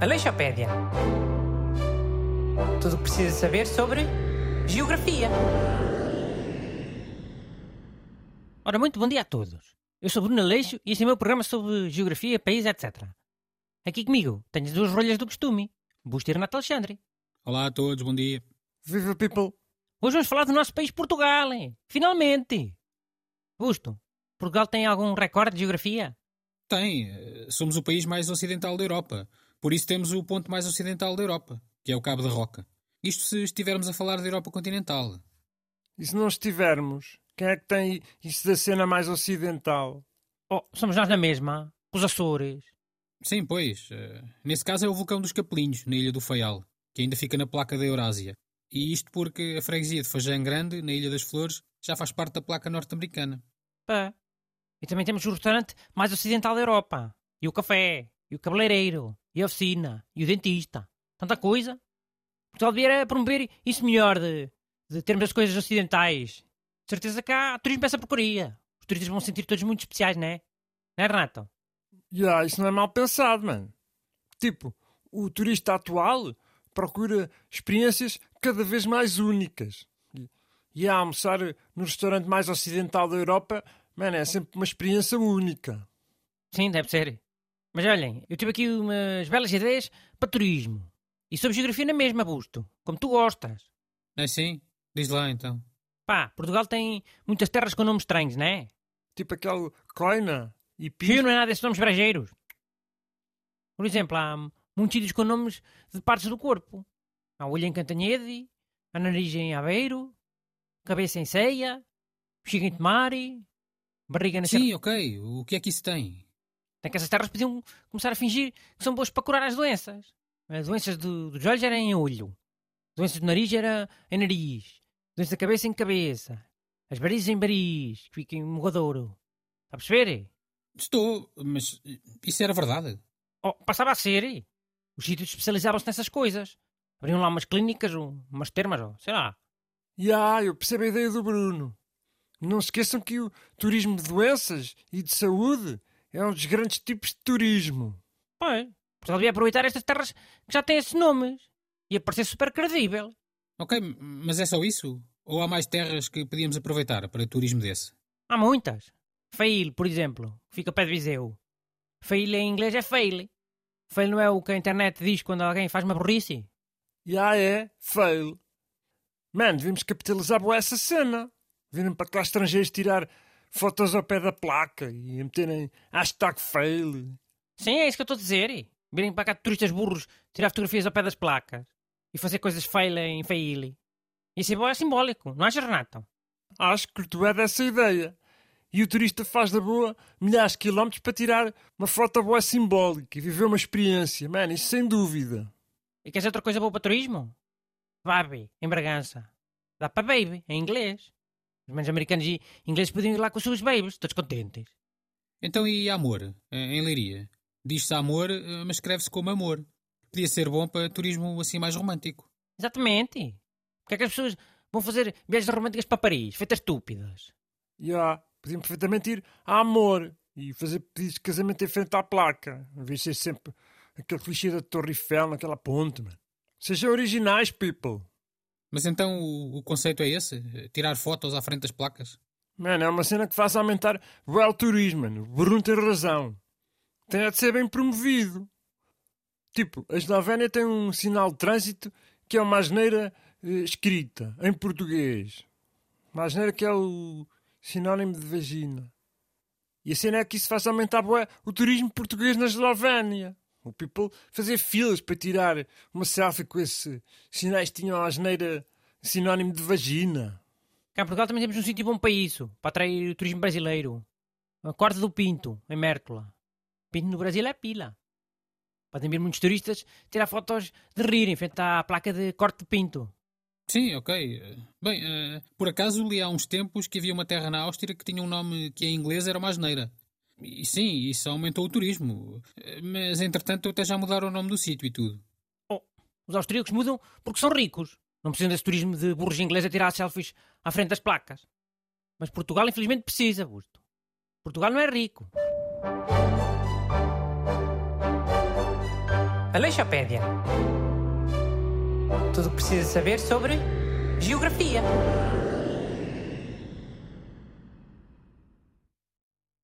Aleixopédia. Tudo o que precisa saber sobre geografia. Ora, muito bom dia a todos. Eu sou Bruno Aleixo e este é o meu programa sobre geografia, país, etc. Aqui comigo tenho as duas rolhas do costume. Busto e Renato Alexandre. Olá a todos, bom dia. Viva people! Hoje vamos falar do nosso país Portugal. hein? Finalmente! Busto, Portugal tem algum recorde de geografia? Tem, eh, somos o país mais ocidental da Europa. Por isso temos o ponto mais ocidental da Europa, que é o Cabo da Roca. Isto se estivermos a falar da Europa continental. E se não estivermos, quem é que tem isso da cena mais ocidental? Oh, somos nós na mesma. Os Açores. Sim, pois. eh, Nesse caso é o vulcão dos Capelinhos, na ilha do Faial, que ainda fica na placa da Eurásia. E isto porque a freguesia de Fajã Grande, na Ilha das Flores, já faz parte da placa norte-americana. Pá. E também temos o restaurante mais ocidental da Europa. E o café. E o cabeleireiro. E a oficina. E o dentista. Tanta coisa. Portugal devia promover isso melhor de, de termos as coisas ocidentais. De certeza que há turismo para essa porcaria. Os turistas vão se sentir todos muito especiais, não é? Não é, Renato? Ya, isso não é mal pensado, mano. Tipo, o turista atual procura experiências cada vez mais únicas. E a almoçar no restaurante mais ocidental da Europa, mano, é sempre uma experiência única. Sim, deve ser. Mas olhem, eu tive aqui umas belas ideias para turismo. E sobre geografia na mesma, Busto. Como tu gostas. É sim? Diz lá então. Pá, Portugal tem muitas terras com nomes estranhos, não é? Tipo aquele Coina e Rio Pio. não é nada desses nomes brasileiros. Por exemplo, há muitos sítios com nomes de partes do corpo. Há o olho em Cantanhede, a nariz em Aveiro, cabeça em Ceia, bexiga em Tomari, barriga na. Sim, ok. O que é que isso tem? Tem que essas terras podiam começar a fingir que são boas para curar as doenças. As doenças do- dos olhos eram em olho. Doenças do nariz era em nariz. Doenças da cabeça em cabeça. As varizes em variz, que fica em mogadouro. Está a perceber? Estou, mas isso era verdade. Oh, passava a ser. Os sítios especializavam-se nessas coisas. Abriam lá umas clínicas, um- umas termas, ou sei lá. Ya, eu percebo a ideia do Bruno. Não se esqueçam que o turismo de doenças e de saúde é um dos grandes tipos de turismo. Pois, Portugal devia aproveitar estas terras que já têm esses nomes. Ia parecer super credível. Ok, mas é só isso? Ou há mais terras que podíamos aproveitar para turismo desse? Há muitas. Fail, por exemplo, que fica ao pé de Viseu. Fail em inglês é fail. Fail não é o que a internet diz quando alguém faz uma burrice? Ya é, fail. Mano, devíamos capitalizar boa essa cena. Virem para cá estrangeiros tirar fotos ao pé da placa e meterem hashtag fail. Sim, é isso que eu estou a dizer. Virem para cá turistas burros tirar fotografias ao pé das placas e fazer coisas fail em fail. Isso é, bom, é simbólico, não achas, Renato? Acho que tu é dessa ideia. E o turista faz da boa milhares de quilómetros para tirar uma foto boa simbólica e viver uma experiência. Mano, isso sem dúvida. E queres outra coisa boa para turismo? Baby, em Bragança. Dá para baby, em inglês. Os menos americanos e ingleses podiam ir lá com os seus babies, todos contentes. Então e amor, eh, em Leiria? Diz-se amor, eh, mas escreve-se como amor. Podia ser bom para turismo assim mais romântico. Exatamente. Porque é que as pessoas vão fazer viagens românticas para Paris, feitas estúpidas? Ya, podiam perfeitamente ir a amor e fazer pedidos de casamento em frente à placa, em vez de ser sempre aquele clichê da Torre Eiffel naquela ponte, mano. Sejam originais, people. Mas então o, o conceito é esse? Tirar fotos à frente das placas? Mano, é uma cena que faz aumentar o turismo, mano. O Bruno tem razão. Tem de ser bem promovido. Tipo, a Eslovénia tem um sinal de trânsito que é uma asneira eh, escrita, em português. Uma asneira que é o sinónimo de vagina. E a cena é que isso faz aumentar bué, o turismo português na Eslovénia. O people fazer filas para tirar uma selfie com esse sinais que tinham a asneira sinónimo de vagina. Cá em Portugal também temos um sítio bom para isso, para atrair o turismo brasileiro. A Corte do Pinto, em Mértola. Pinto no Brasil é pila. Podem vir muitos turistas tirar fotos de rir em frente à placa de Corte de Pinto. Sim, ok. Bem, eh, por acaso li há uns tempos que havia uma terra na Áustria que tinha um nome que em inglês era uma asneira. E sim, isso aumentou o turismo. Mas entretanto até já mudaram o nome do sítio e tudo. Oh, os austríacos mudam porque são ricos. Não precisam desse turismo de burros ingleses a tirar selfies à frente das placas. Mas Portugal infelizmente precisa, Busto. Portugal não é rico. Aleixopédia. Tudo o que precisa saber sobre geografia.